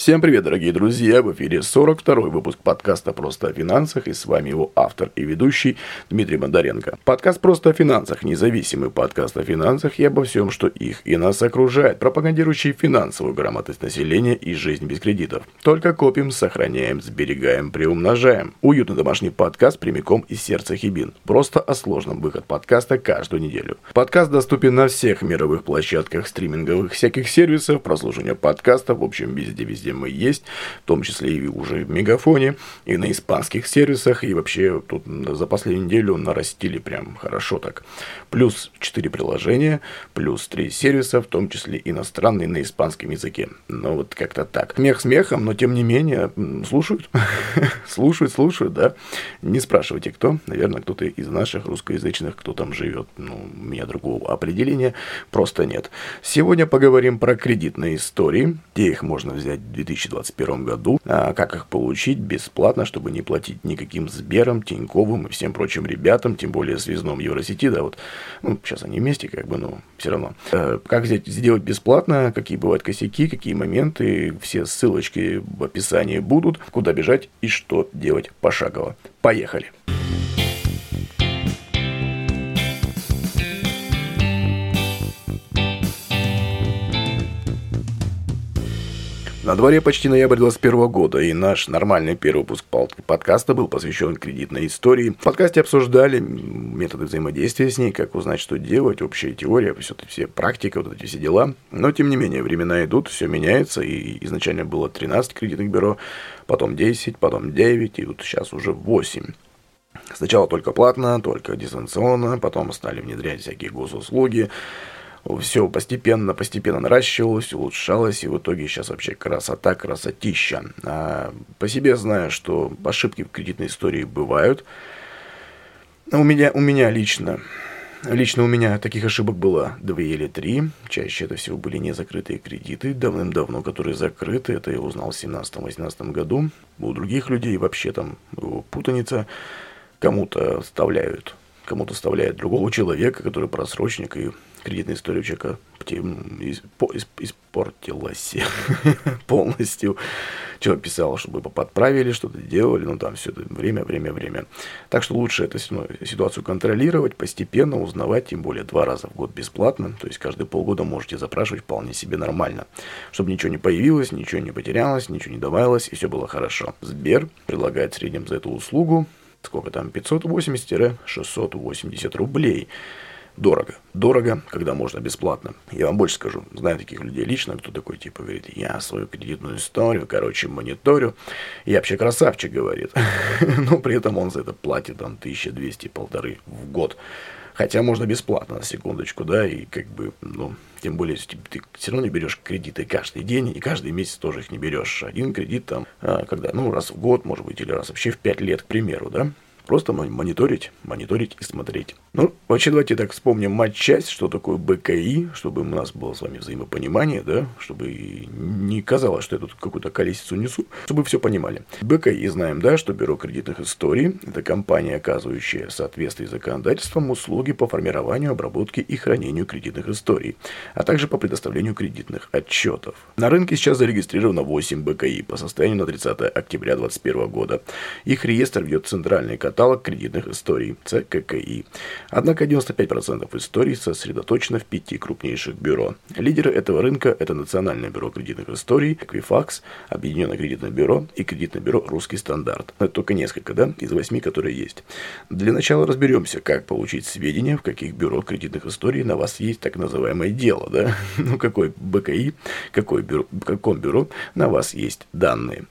Всем привет, дорогие друзья! В эфире 42-й выпуск подкаста «Просто о финансах» и с вами его автор и ведущий Дмитрий Бондаренко. Подкаст «Просто о финансах» – независимый подкаст о финансах и обо всем, что их и нас окружает, пропагандирующий финансовую грамотность населения и жизнь без кредитов. Только копим, сохраняем, сберегаем, приумножаем. Уютный домашний подкаст прямиком из сердца Хибин. Просто о сложном выход подкаста каждую неделю. Подкаст доступен на всех мировых площадках стриминговых всяких сервисов, прослушивания подкастов, в общем, везде-везде где мы есть, в том числе и уже в Мегафоне, и на испанских сервисах, и вообще тут за последнюю неделю нарастили прям хорошо так. Плюс 4 приложения, плюс 3 сервиса, в том числе иностранные на испанском языке. Ну вот как-то так. Смех смехом, но тем не менее слушают, слушают, слушают, да. Не спрашивайте, кто. Наверное, кто-то из наших русскоязычных, кто там живет. Ну, у меня другого определения просто нет. Сегодня поговорим про кредитные истории, где их можно взять 2021 году. А как их получить бесплатно, чтобы не платить никаким Сбером, Тиньковым и всем прочим ребятам, тем более связном Евросети, да, вот, ну, сейчас они вместе, как бы, но все равно. Э, как взять, сделать бесплатно, какие бывают косяки, какие моменты, все ссылочки в описании будут, куда бежать и что делать пошагово. Поехали! На дворе почти ноябрь 2021 года, и наш нормальный первый выпуск подкаста был посвящен кредитной истории. В подкасте обсуждали методы взаимодействия с ней, как узнать, что делать, общая теория, все, все практика, вот эти все дела. Но, тем не менее, времена идут, все меняется, и изначально было 13 кредитных бюро, потом 10, потом 9, и вот сейчас уже 8. Сначала только платно, только дистанционно, потом стали внедрять всякие госуслуги, все постепенно, постепенно наращивалось, улучшалось, и в итоге сейчас вообще красота, красотища. А по себе знаю, что ошибки в кредитной истории бывают. У меня, у меня лично, лично у меня таких ошибок было две или три. Чаще это всего были незакрытые кредиты, давным-давно, которые закрыты. Это я узнал в 17-18 году. У других людей вообще там путаница. Кому-то вставляют кому-то вставляют другого человека, который просрочник, и кредитная история у человека испортилась полностью. Человек писал, чтобы подправили, что-то делали, ну там все это время, время, время. Так что лучше эту ситуацию контролировать, постепенно узнавать, тем более два раза в год бесплатно. То есть каждые полгода можете запрашивать вполне себе нормально. Чтобы ничего не появилось, ничего не потерялось, ничего не добавилось, и все было хорошо. Сбер предлагает в среднем за эту услугу сколько там, 580-680 рублей. Дорого. Дорого, когда можно бесплатно. Я вам больше скажу. Знаю таких людей лично, кто такой, типа, говорит, я свою кредитную историю, короче, мониторю. Я вообще красавчик, говорит. Но при этом он за это платит там 1200-полторы в год. Хотя можно бесплатно, на секундочку, да, и как бы, ну, тем более, если ты все равно не берешь кредиты каждый день, и каждый месяц тоже их не берешь. Один кредит там, а, когда, ну, раз в год, может быть, или раз вообще в пять лет, к примеру, да. Просто мониторить, мониторить и смотреть. Ну, вообще, давайте так вспомним матч-часть, что такое БКИ, чтобы у нас было с вами взаимопонимание, да, чтобы не казалось, что я тут какую-то колесицу несу, чтобы все понимали. БКИ знаем, да, что Бюро кредитных историй – это компания, оказывающая в соответствии с законодательством услуги по формированию, обработке и хранению кредитных историй, а также по предоставлению кредитных отчетов. На рынке сейчас зарегистрировано 8 БКИ по состоянию на 30 октября 2021 года. Их реестр ведет центральный каталог каталог кредитных историй ЦККИ. Однако 95% историй сосредоточено в пяти крупнейших бюро. Лидеры этого рынка – это Национальное бюро кредитных историй, Equifax, Объединенное кредитное бюро и кредитное бюро «Русский стандарт». Это только несколько, да, из восьми, которые есть. Для начала разберемся, как получить сведения, в каких бюро кредитных историй на вас есть так называемое дело, да? Ну, какой БКИ, какой бюро, в каком бюро на вас есть данные.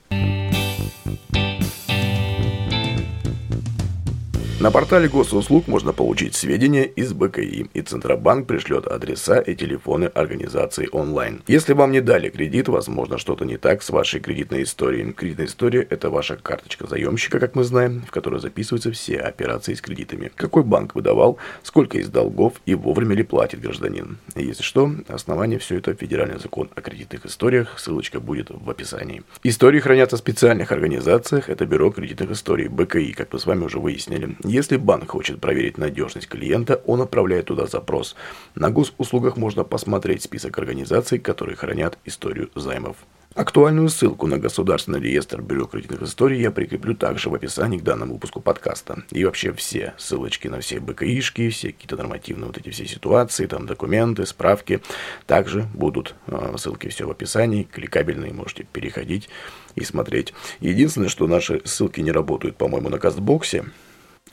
На портале госуслуг можно получить сведения из БКИ, и Центробанк пришлет адреса и телефоны организации онлайн. Если вам не дали кредит, возможно что-то не так с вашей кредитной историей. Кредитная история – это ваша карточка заемщика, как мы знаем, в которой записываются все операции с кредитами. Какой банк выдавал, сколько из долгов и вовремя ли платит гражданин. Если что, основание все это федеральный закон о кредитных историях, ссылочка будет в описании. Истории хранятся в специальных организациях, это Бюро кредитных историй, БКИ, как мы с вами уже выяснили. Если банк хочет проверить надежность клиента, он отправляет туда запрос. На госуслугах можно посмотреть список организаций, которые хранят историю займов Актуальную ссылку на государственный реестр бюро кредитных историй я прикреплю также в описании к данному выпуску подкаста. И вообще все ссылочки на все БКИшки, все какие-то нормативные вот эти все ситуации, там документы, справки, также будут э, ссылки все в описании, кликабельные, можете переходить и смотреть. Единственное, что наши ссылки не работают, по-моему, на Кастбоксе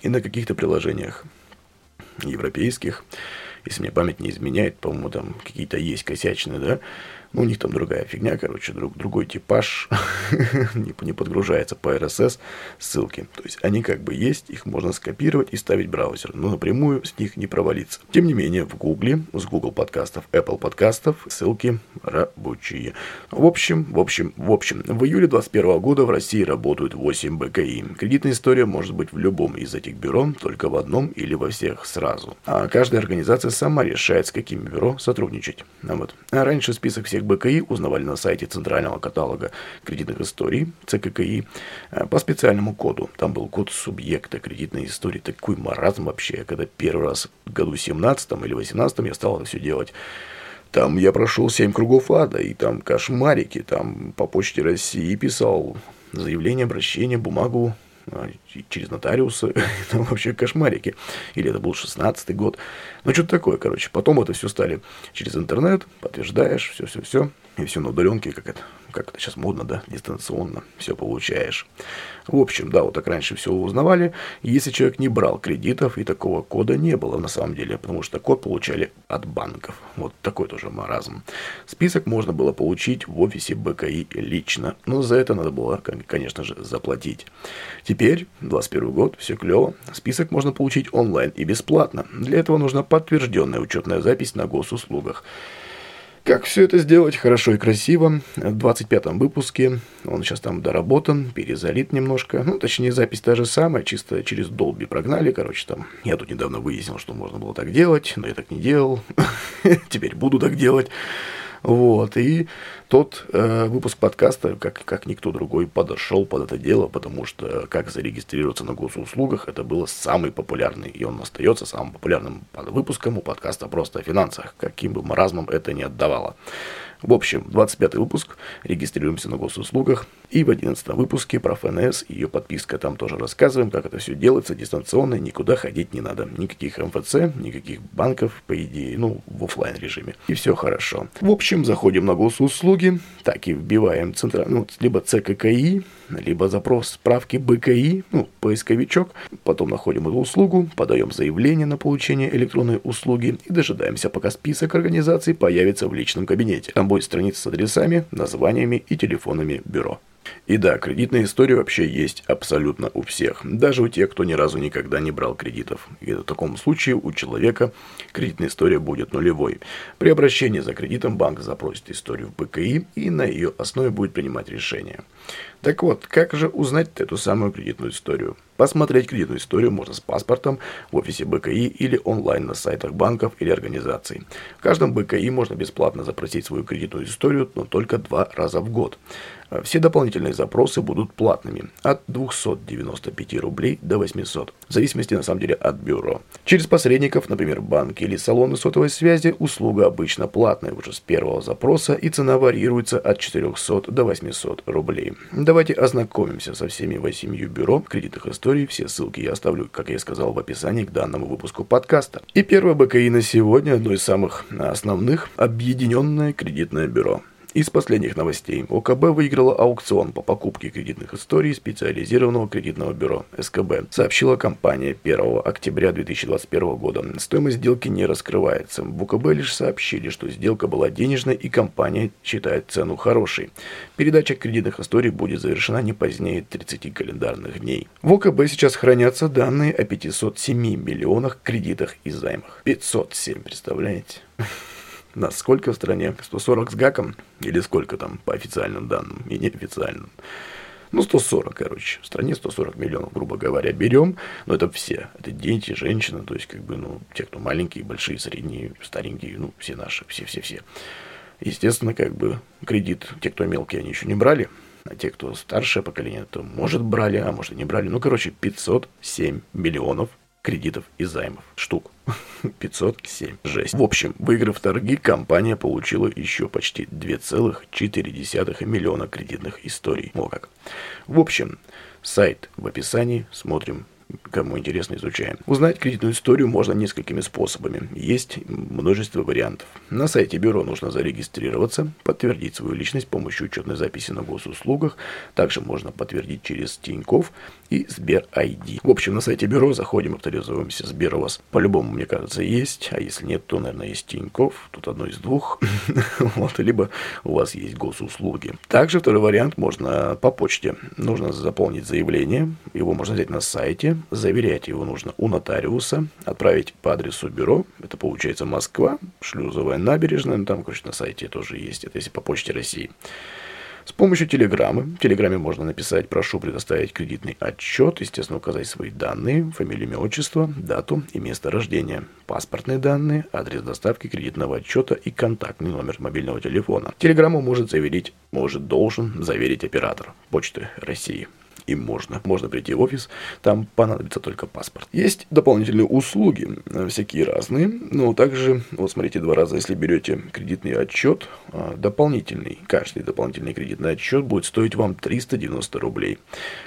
и на каких-то приложениях европейских. Если мне память не изменяет, по-моему, там какие-то есть косячные, да, ну, у них там другая фигня, короче, друг, другой типаж, не, не подгружается по RSS ссылки. То есть они как бы есть, их можно скопировать и ставить в браузер, но напрямую с них не провалиться. Тем не менее, в Гугле, с Google подкастов, Apple подкастов ссылки рабочие. В общем, в общем, в общем, в июле 2021 года в России работают 8 БКИ. Кредитная история может быть в любом из этих бюро, только в одном или во всех сразу. А каждая организация сама решает, с какими бюро сотрудничать. А вот. А раньше список всех всех БКИ узнавали на сайте Центрального каталога кредитных историй, ЦККИ, э, по специальному коду. Там был код субъекта кредитной истории. Такой маразм вообще. Когда первый раз в году 17 или 18 я стал это все делать, там я прошел 7 кругов ада, и там кошмарики, там по почте России писал заявление, обращение, бумагу через нотариуса, там вообще кошмарики. Или это был 16-й год. Ну, что-то такое, короче. Потом это все стали через интернет, подтверждаешь, все-все-все. И все на удаленке, как это, как это сейчас модно, да, дистанционно, все получаешь. В общем, да, вот так раньше все узнавали. Если человек не брал кредитов, и такого кода не было на самом деле, потому что код получали от банков. Вот такой тоже маразм. Список можно было получить в офисе БКИ лично, но за это надо было, конечно же, заплатить. Теперь, 21 год, все клево. Список можно получить онлайн и бесплатно. Для этого нужна подтвержденная учетная запись на госуслугах. Как все это сделать хорошо и красиво, в 25-м выпуске, он сейчас там доработан, перезалит немножко, ну, точнее, запись та же самая, чисто через Долби прогнали, короче, там, я тут недавно выяснил, что можно было так делать, но я так не делал, теперь буду так делать. Вот, и тот э, выпуск подкаста, как, как никто другой, подошел под это дело, потому что как зарегистрироваться на госуслугах, это было самый популярный, и он остается самым популярным выпуском у подкаста «Просто о финансах», каким бы маразмом это ни отдавало. В общем, 25 выпуск, регистрируемся на госуслугах. И в 11 выпуске про ФНС и ее подписка. Там тоже рассказываем, как это все делается дистанционно, никуда ходить не надо. Никаких МФЦ, никаких банков, по идее, ну, в офлайн режиме. И все хорошо. В общем, заходим на госуслуги, так и вбиваем центральный, ну, либо ЦККИ, либо запрос справки БКИ, ну, поисковичок. Потом находим эту услугу, подаем заявление на получение электронной услуги и дожидаемся, пока список организаций появится в личном кабинете. Там будет страница с адресами, названиями и телефонами бюро. И да, кредитная история вообще есть абсолютно у всех, даже у тех, кто ни разу никогда не брал кредитов. И в таком случае у человека кредитная история будет нулевой. При обращении за кредитом банк запросит историю в БКИ и на ее основе будет принимать решение. Так вот, как же узнать эту самую кредитную историю? Посмотреть кредитную историю можно с паспортом в офисе БКИ или онлайн на сайтах банков или организаций. В каждом БКИ можно бесплатно запросить свою кредитную историю, но только два раза в год. Все дополнительные запросы будут платными от 295 рублей до 800, в зависимости на самом деле от бюро. Через посредников, например, банки или салоны сотовой связи, услуга обычно платная уже с первого запроса и цена варьируется от 400 до 800 рублей. Давайте ознакомимся со всеми восемью бюро кредитных историй. Все ссылки я оставлю, как я сказал, в описании к данному выпуску подкаста. И первое БКИ на сегодня, одно из самых основных, Объединенное кредитное бюро. Из последних новостей. ОКБ выиграла аукцион по покупке кредитных историй специализированного кредитного бюро СКБ, сообщила компания 1 октября 2021 года. Стоимость сделки не раскрывается. В ОКБ лишь сообщили, что сделка была денежной и компания считает цену хорошей. Передача кредитных историй будет завершена не позднее 30 календарных дней. В ОКБ сейчас хранятся данные о 507 миллионах кредитах и займах. 507, представляете? Нас сколько в стране? 140 с гаком? Или сколько там по официальным данным и неофициальным? Ну, 140, короче. В стране 140 миллионов, грубо говоря, берем. Но это все. Это дети, женщины, то есть, как бы, ну, те, кто маленькие, большие, средние, старенькие, ну, все наши, все-все-все. Естественно, как бы, кредит, те, кто мелкие, они еще не брали. А те, кто старшее поколение, то, может, брали, а может, и не брали. Ну, короче, 507 миллионов кредитов и займов. Штук. 507. Жесть. В общем, выиграв торги, компания получила еще почти 2,4 миллиона кредитных историй. О как. В общем, сайт в описании. Смотрим Кому интересно, изучаем. Узнать кредитную историю можно несколькими способами. Есть множество вариантов. На сайте бюро нужно зарегистрироваться, подтвердить свою личность с помощью учетной записи на госуслугах. Также можно подтвердить через Тиньков и Сбер ID. В общем, на сайте бюро заходим, авторизуемся. Сбер у вас по-любому, мне кажется, есть. А если нет, то, наверное, есть Тиньков. Тут одно из двух. вот, либо у вас есть госуслуги. Также второй вариант можно по почте. Нужно заполнить заявление. Его можно взять на сайте заверять его нужно у нотариуса, отправить по адресу бюро, это получается Москва, Шлюзовая набережная, ну, там, короче, на сайте тоже есть, это если по почте России. С помощью телеграммы. В телеграмме можно написать «Прошу предоставить кредитный отчет», естественно, указать свои данные, фамилию, имя, отчество, дату и место рождения, паспортные данные, адрес доставки кредитного отчета и контактный номер мобильного телефона. Телеграмму может заверить, может, должен заверить оператор Почты России им можно. Можно прийти в офис, там понадобится только паспорт. Есть дополнительные услуги, э, всякие разные. Но также, вот смотрите, два раза, если берете кредитный отчет, э, дополнительный, каждый дополнительный кредитный отчет будет стоить вам 390 рублей.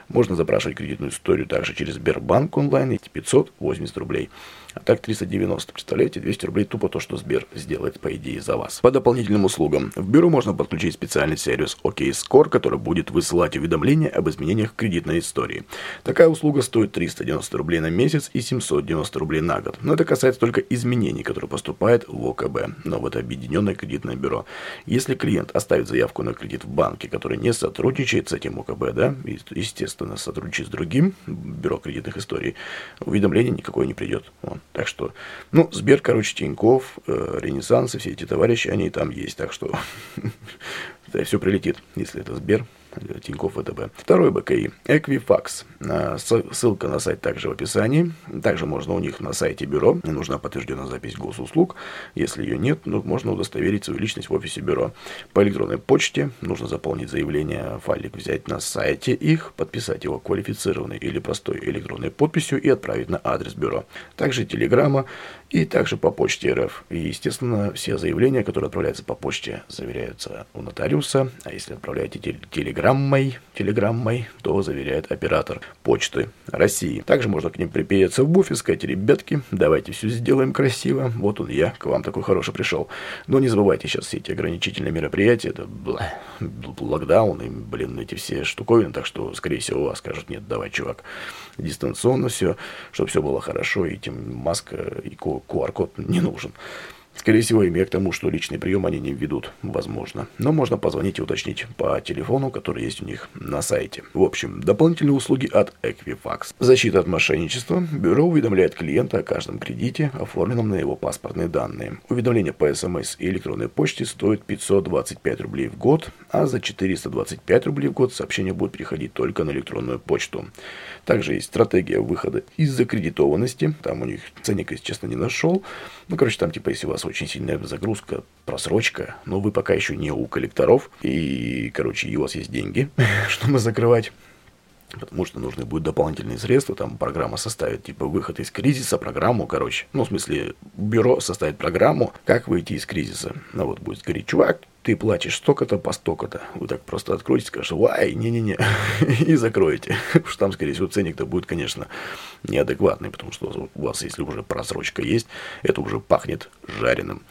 Можно запрашивать кредитную историю также через Сбербанк онлайн, и 580 рублей. А так 390, представляете, 200 рублей тупо то, что Сбер сделает, по идее, за вас. По дополнительным услугам. В бюро можно подключить специальный сервис OKScore, который будет высылать уведомления об изменениях кредитной истории. Такая услуга стоит 390 рублей на месяц и 790 рублей на год. Но это касается только изменений, которые поступают в ОКБ, но в это объединенное кредитное бюро. Если клиент оставит заявку на кредит в банке, который не сотрудничает с этим ОКБ, да, естественно, сотрудничает с другим бюро кредитных историй, уведомление никакое не придет. Вот. Так что, ну, Сбер, короче, Тиньков, э, Ренессанс и все эти товарищи, они там есть. Так что все прилетит, если это Сбер. Тинькофф ВТБ. Второй БКИ. Equifax. Ссылка на сайт также в описании. Также можно у них на сайте бюро. Нужна подтвержденная запись госуслуг. Если ее нет, ну, можно удостоверить свою личность в офисе бюро. По электронной почте нужно заполнить заявление, файлик взять на сайте их, подписать его квалифицированной или простой электронной подписью и отправить на адрес бюро. Также телеграмма и также по почте РФ. И, естественно, все заявления, которые отправляются по почте, заверяются у нотариуса. А если отправляете телеграммой, телеграммой, то заверяет оператор почты России. Также можно к ним припереться в буфе, сказать, ребятки, давайте все сделаем красиво. Вот он я, к вам такой хороший пришел. Но не забывайте сейчас все эти ограничительные мероприятия, это локдаун и, блин, эти все штуковины, так что, скорее всего, вас скажут, нет, давай, чувак, дистанционно все, чтобы все было хорошо, и тем маска и QR-код не нужен. Скорее всего, имея к тому, что личный прием они не введут, возможно. Но можно позвонить и уточнить по телефону, который есть у них на сайте. В общем, дополнительные услуги от Equifax. Защита от мошенничества. Бюро уведомляет клиента о каждом кредите, оформленном на его паспортные данные. Уведомление по СМС и электронной почте стоит 525 рублей в год, а за 425 рублей в год сообщение будет приходить только на электронную почту. Также есть стратегия выхода из закредитованности. Там у них ценника, если честно, не нашел. Ну, короче, там типа, если у вас очень сильная загрузка, просрочка, но вы пока еще не у коллекторов, и, короче, и у вас есть деньги, чтобы закрывать потому что нужны будут дополнительные средства, там программа составит, типа, выход из кризиса, программу, короче, ну, в смысле, бюро составит программу, как выйти из кризиса. Ну, вот будет говорить, чувак, ты платишь столько-то по столько-то. Вы так просто откроете, скажете, вай, не-не-не, и закроете. Что там, скорее всего, ценник-то будет, конечно, неадекватный, потому что у вас, если уже просрочка есть, это уже пахнет жареным.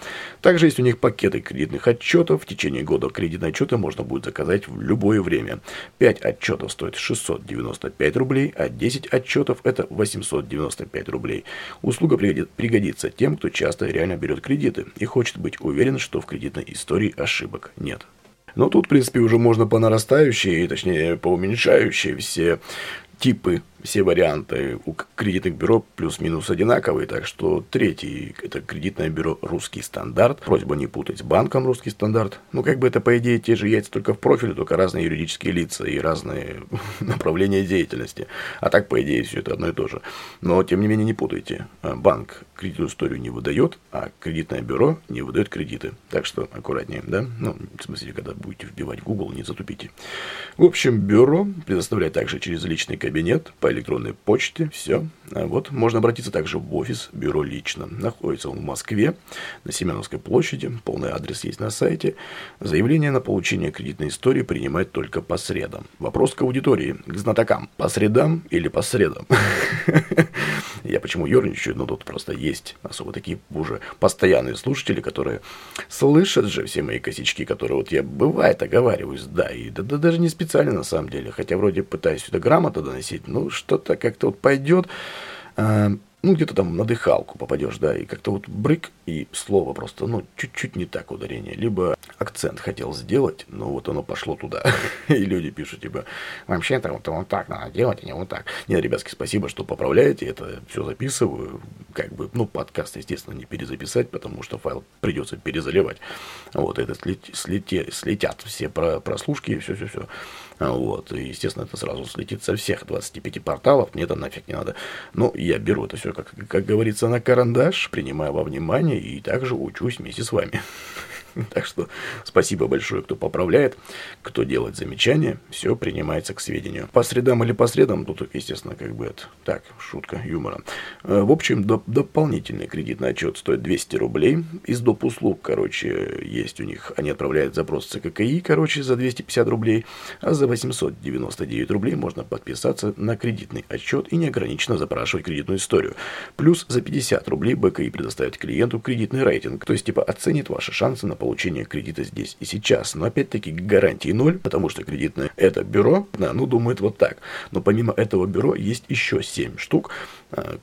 Также есть у них пакеты кредитных отчетов. В течение года кредитные отчеты можно будет заказать в любое время. 5 отчетов стоит 695 рублей, а 10 отчетов это 895 рублей. Услуга пригодится тем, кто часто реально берет кредиты и хочет быть уверен, что в кредитной истории ошибок нет. Но тут, в принципе, уже можно по нарастающей, точнее, по уменьшающей все типы, все варианты у кредитных бюро плюс-минус одинаковые, так что третий – это кредитное бюро «Русский стандарт». Просьба не путать с банком «Русский стандарт». Ну, как бы это, по идее, те же яйца только в профиле, только разные юридические лица и разные направления деятельности. А так, по идее, все это одно и то же. Но, тем не менее, не путайте. Банк кредитную историю не выдает, а кредитное бюро не выдает кредиты. Так что аккуратнее, да? Ну, в смысле, когда будете вбивать в Google, не затупите. В общем, бюро предоставляет также через личный кабинет, по электронной почте, все. А вот, можно обратиться также в офис бюро лично. Находится он в Москве, на Семеновской площади, полный адрес есть на сайте. Заявление на получение кредитной истории принимать только по средам. Вопрос к аудитории, к знатокам. По средам или по средам? Я почему ерничаю, но тут просто есть особо такие уже постоянные слушатели, которые слышат же все мои косячки, которые вот я бывает оговариваюсь, да, и да, да даже не специально на самом деле, хотя вроде пытаюсь сюда грамотно доносить, ну что-то как-то вот пойдет, а, ну, где-то там на дыхалку попадешь, да, и как-то вот брык, и слово просто, ну, чуть-чуть не так ударение. Либо акцент хотел сделать, но вот оно пошло туда. и люди пишут, типа, вообще-то вот, вот так надо делать, а не вот так. Нет, ребятки, спасибо, что поправляете, это все записываю. Как бы, ну, подкаст, естественно, не перезаписать, потому что файл придется перезаливать. Вот, это слет, слете, слетят все про, прослушки и все-все-все. Вот, и, естественно, это сразу слетит со всех 25 порталов, мне это нафиг не надо. Но я беру это все, как, как говорится, на карандаш, принимаю во внимание и также учусь вместе с вами. Так что спасибо большое, кто поправляет, кто делает замечания, все принимается к сведению. По средам или по средам, тут, естественно, как бы это так, шутка юмора. Э, в общем, доп дополнительный кредитный отчет стоит 200 рублей. Из доп. услуг, короче, есть у них, они отправляют запрос в ЦККИ, короче, за 250 рублей, а за 899 рублей можно подписаться на кредитный отчет и неограниченно запрашивать кредитную историю. Плюс за 50 рублей БКИ предоставит клиенту кредитный рейтинг, то есть типа оценит ваши шансы на получения кредита здесь и сейчас. Но опять-таки гарантии ноль, потому что кредитное это бюро, да, ну думает вот так. Но помимо этого бюро есть еще 7 штук,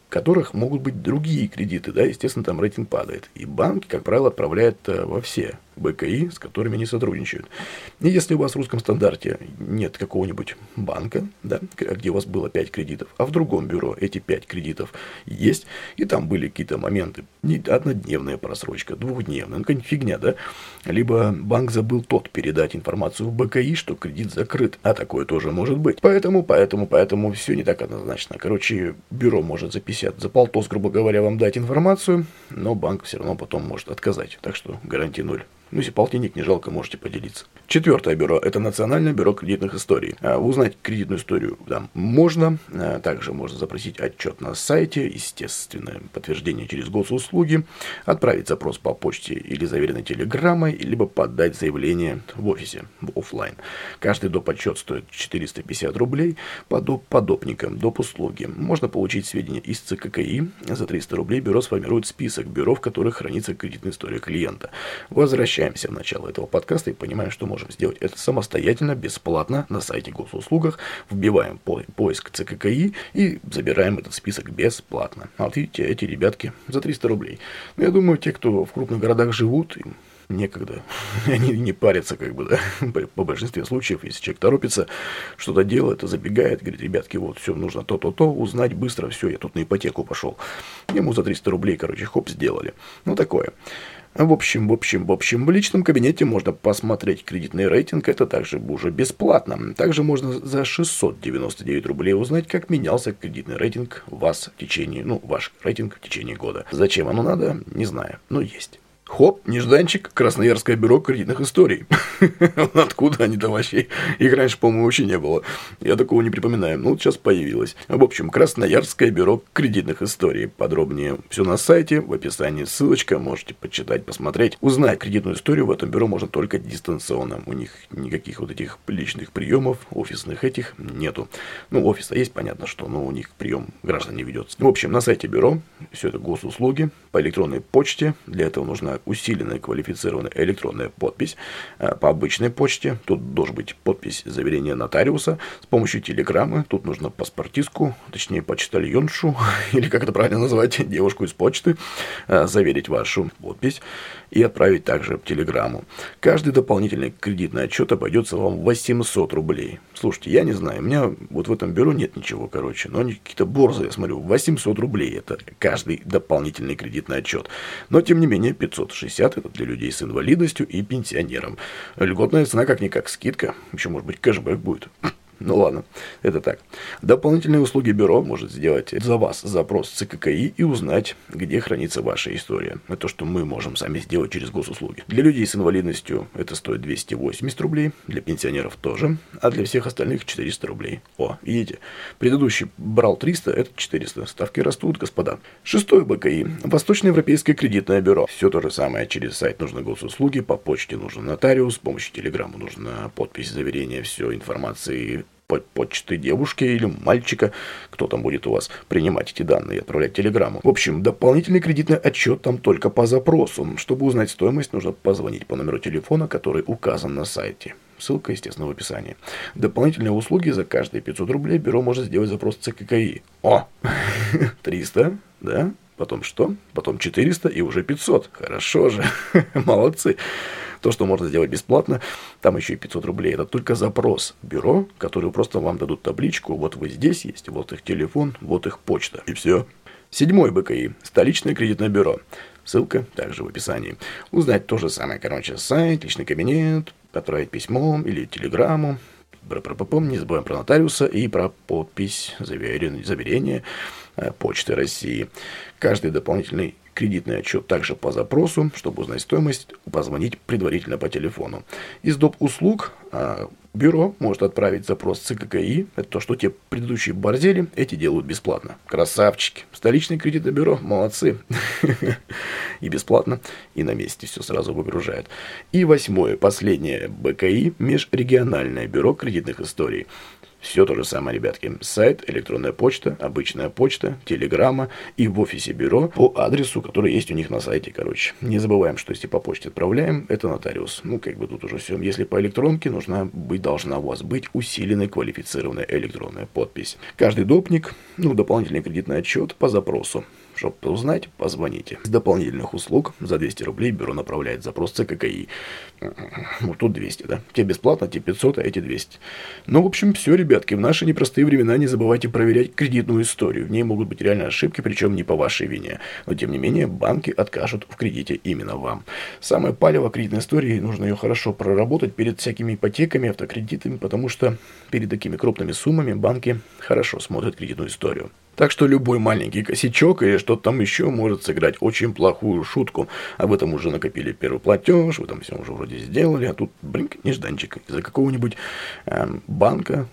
которых могут быть другие кредиты, да, естественно, там рейтинг падает. И банки, как правило, отправляют э, во все БКИ, с которыми они сотрудничают. И если у вас в русском стандарте нет какого-нибудь банка, да, где у вас было 5 кредитов, а в другом бюро эти 5 кредитов есть, и там были какие-то моменты, не однодневная просрочка, двухдневная, ну какая-нибудь фигня, да, либо банк забыл тот передать информацию в БКИ, что кредит закрыт, а такое тоже может быть. Поэтому, поэтому, поэтому все не так однозначно. Короче, бюро может за 50, за полтос, грубо говоря, вам дать информацию, но банк все равно потом может отказать. Так что гарантии ноль. Ну, если полтинник не жалко, можете поделиться. Четвертое бюро – это Национальное бюро кредитных историй. А, узнать кредитную историю там можно. А, также можно запросить отчет на сайте, естественное подтверждение через госуслуги, отправить запрос по почте или заверенной телеграммой, либо подать заявление в офисе, в офлайн. Каждый доп. отчет стоит 450 рублей по доп. подопникам, доп. услуги. Можно получить сведения из ЦККИ. За 300 рублей бюро сформирует список бюро, в которых хранится кредитная история клиента. Возвращаясь возвращаемся в начало этого подкаста и понимаем, что можем сделать это самостоятельно, бесплатно на сайте госуслугах, вбиваем по поиск ЦККИ и забираем этот список бесплатно. А вот видите, эти ребятки за 300 рублей. Но я думаю, те, кто в крупных городах живут, им некогда. Они не парятся, как бы, да. По большинстве случаев, если человек торопится, что-то делает, забегает, говорит, ребятки, вот, все, нужно то-то-то, узнать быстро, все, я тут на ипотеку пошел. Ему за 300 рублей, короче, хоп, сделали. Ну, такое. В общем, в общем, в общем, в личном кабинете можно посмотреть кредитный рейтинг, это также уже бесплатно. Также можно за 699 рублей узнать, как менялся кредитный рейтинг вас в течение, ну, ваш рейтинг в течение года. Зачем оно надо, не знаю, но есть. Хоп, нежданчик, Красноярское бюро кредитных историй. Откуда они там вообще? Их раньше, по-моему, вообще не было. Я такого не припоминаю. Ну, вот сейчас появилось. В общем, Красноярское бюро кредитных историй. Подробнее все на сайте, в описании ссылочка. Можете почитать, посмотреть. Узнать кредитную историю в этом бюро можно только дистанционно. У них никаких вот этих личных приемов, офисных этих нету. Ну, офиса есть, понятно, что, но у них прием граждан не ведется. В общем, на сайте бюро все это госуслуги по электронной почте. Для этого нужна усиленная квалифицированная электронная подпись э, по обычной почте. Тут должен быть подпись заверения нотариуса. С помощью телеграммы тут нужно паспортистку, точнее почтальоншу, или как это правильно назвать, девушку из почты, э, заверить вашу подпись и отправить также телеграмму. Каждый дополнительный кредитный отчет обойдется вам 800 рублей. Слушайте, я не знаю, у меня вот в этом бюро нет ничего, короче, но они какие-то борзы, я смотрю, 800 рублей это каждый дополнительный кредитный отчет. Но, тем не менее, 560 это для людей с инвалидностью и пенсионерам. Льготная цена как-никак скидка, еще, может быть, кэшбэк будет. Ну ладно, это так. Дополнительные услуги бюро может сделать за вас запрос ЦККИ и узнать, где хранится ваша история. Это то, что мы можем сами сделать через госуслуги. Для людей с инвалидностью это стоит 280 рублей, для пенсионеров тоже, а для всех остальных 400 рублей. О, видите, предыдущий брал 300, это 400. Ставки растут, господа. Шестое БКИ. Восточноевропейское кредитное бюро. Все то же самое. Через сайт нужно госуслуги, по почте нужен нотариус, с помощью телеграмма нужна подпись заверения, все информации почты девушки или мальчика, кто там будет у вас принимать эти данные и отправлять телеграмму. В общем, дополнительный кредитный отчет там только по запросу. Чтобы узнать стоимость, нужно позвонить по номеру телефона, который указан на сайте. Ссылка, естественно, в описании. Дополнительные услуги за каждые 500 рублей бюро может сделать запрос ЦККИ. О, 300, да? Потом что? Потом 400 и уже 500. Хорошо же. Молодцы. То, что можно сделать бесплатно, там еще и 500 рублей. Это только запрос бюро, который просто вам дадут табличку. Вот вы здесь есть, вот их телефон, вот их почта. И все. Седьмой БКИ. Столичное кредитное бюро. Ссылка также в описании. Узнать то же самое, короче, сайт, личный кабинет, отправить письмо или телеграмму. Не забываем про нотариуса и про подпись заверения, заверения э, Почты России. Каждый дополнительный кредитный отчет также по запросу, чтобы узнать стоимость, позвонить предварительно по телефону. Из доп. услуг а, бюро может отправить запрос ЦККИ. Это то, что те предыдущие борзели, эти делают бесплатно. Красавчики. Столичное кредитное бюро, молодцы. И бесплатно, и на месте все сразу выгружает. И восьмое, последнее, БКИ, межрегиональное бюро кредитных историй. Все то же самое, ребятки. Сайт, электронная почта, обычная почта, телеграмма и в офисе бюро по адресу, который есть у них на сайте, короче. Не забываем, что если по почте отправляем, это нотариус. Ну, как бы тут уже все. Если по электронке, нужна быть, должна у вас быть усиленная квалифицированная электронная подпись. Каждый допник, ну, дополнительный кредитный отчет по запросу. Чтобы узнать, позвоните. С дополнительных услуг за 200 рублей бюро направляет запрос ЦККИ. Ну, тут 200, да? Те бесплатно, те 500, а эти 200. Ну, в общем, все, ребятки. В наши непростые времена не забывайте проверять кредитную историю. В ней могут быть реально ошибки, причем не по вашей вине. Но, тем не менее, банки откажут в кредите именно вам. Самое палево кредитной истории, нужно ее хорошо проработать перед всякими ипотеками, автокредитами, потому что перед такими крупными суммами банки хорошо смотрят кредитную историю. Так что любой маленький косячок или что-то там еще может сыграть очень плохую шутку. Об этом уже накопили первый платеж, вы там все уже вроде сделали, а тут, блин, нежданчик из-за какого-нибудь э, банка,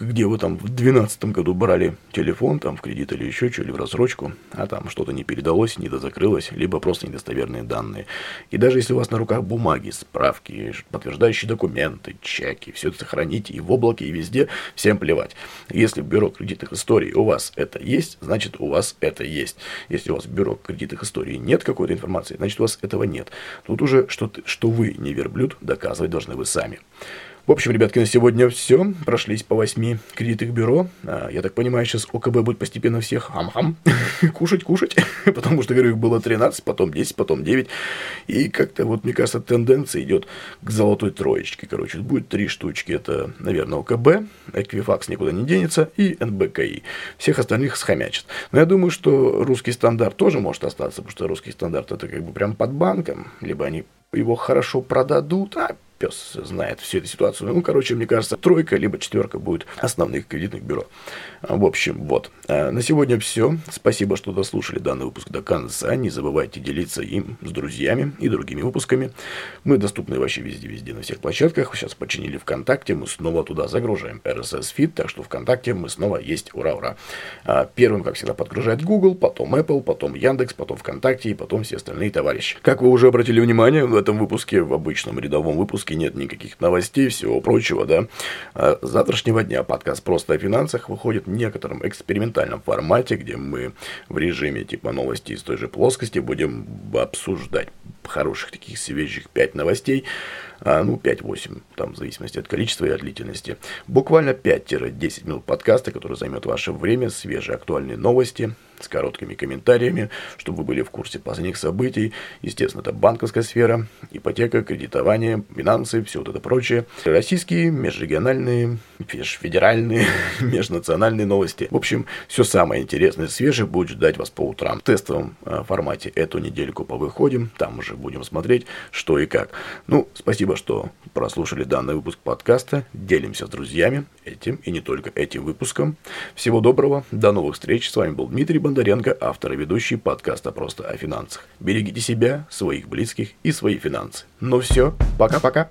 где вы там в 2012 году брали телефон там в кредит или еще что, или в рассрочку, а там что-то не передалось, не дозакрылось, либо просто недостоверные данные. И даже если у вас на руках бумаги, справки, подтверждающие документы, чеки, все это сохраните и в облаке, и везде, всем плевать. Если в бюро кредитных историй у вас есть, значит у вас это есть. Если у вас в бюро кредитных историй нет какой-то информации, значит у вас этого нет. Тут уже, что, что вы не верблюд, доказывать должны вы сами. В общем, ребятки, на сегодня все. Прошлись по восьми кредитных бюро. А, я так понимаю, сейчас ОКБ будет постепенно всех хам-хам кушать, кушать. Потому что, говорю, их было 13, потом 10, потом 9. И как-то вот, мне кажется, тенденция идет к золотой троечке. Короче, будет три штучки. Это, наверное, ОКБ, Эквифакс никуда не денется и НБКИ. Всех остальных схомячат. Но я думаю, что русский стандарт тоже может остаться, потому что русский стандарт это как бы прям под банком. Либо они его хорошо продадут, а пес знает всю эту ситуацию. Ну, короче, мне кажется, тройка либо четверка будет основных кредитных бюро. В общем, вот. А, на сегодня все. Спасибо, что дослушали данный выпуск до конца. Не забывайте делиться им с друзьями и другими выпусками. Мы доступны вообще везде-везде на всех площадках. Сейчас починили ВКонтакте. Мы снова туда загружаем RSS Feed. Так что ВКонтакте мы снова есть. Ура-ура. А, первым, как всегда, подгружает Google, потом Apple, потом Яндекс, потом ВКонтакте и потом все остальные товарищи. Как вы уже обратили внимание, в этом выпуске, в обычном рядовом выпуске, нет никаких новостей, всего прочего, да. А с завтрашнего дня подкаст «Просто о финансах» выходит в некотором экспериментальном формате, где мы в режиме типа новостей из той же плоскости будем обсуждать хороших таких свежих 5 новостей, ну 5-8, там в зависимости от количества и от длительности. Буквально 5-10 минут подкаста, который займет ваше время, свежие актуальные новости, с короткими комментариями, чтобы вы были в курсе последних событий. Естественно, это банковская сфера, ипотека, кредитование, финансы, все вот это прочее. Российские, межрегиональные, федеральные, межнациональные новости. В общем, все самое интересное, свежее будет ждать вас по утрам. В тестовом э, формате эту недельку повыходим, там уже будем смотреть, что и как. Ну, спасибо Спасибо, что прослушали данный выпуск подкаста. Делимся с друзьями этим и не только этим выпуском. Всего доброго, до новых встреч. С вами был Дмитрий Бондаренко, автор и ведущий подкаста «Просто о финансах». Берегите себя, своих близких и свои финансы. Ну все, пока-пока.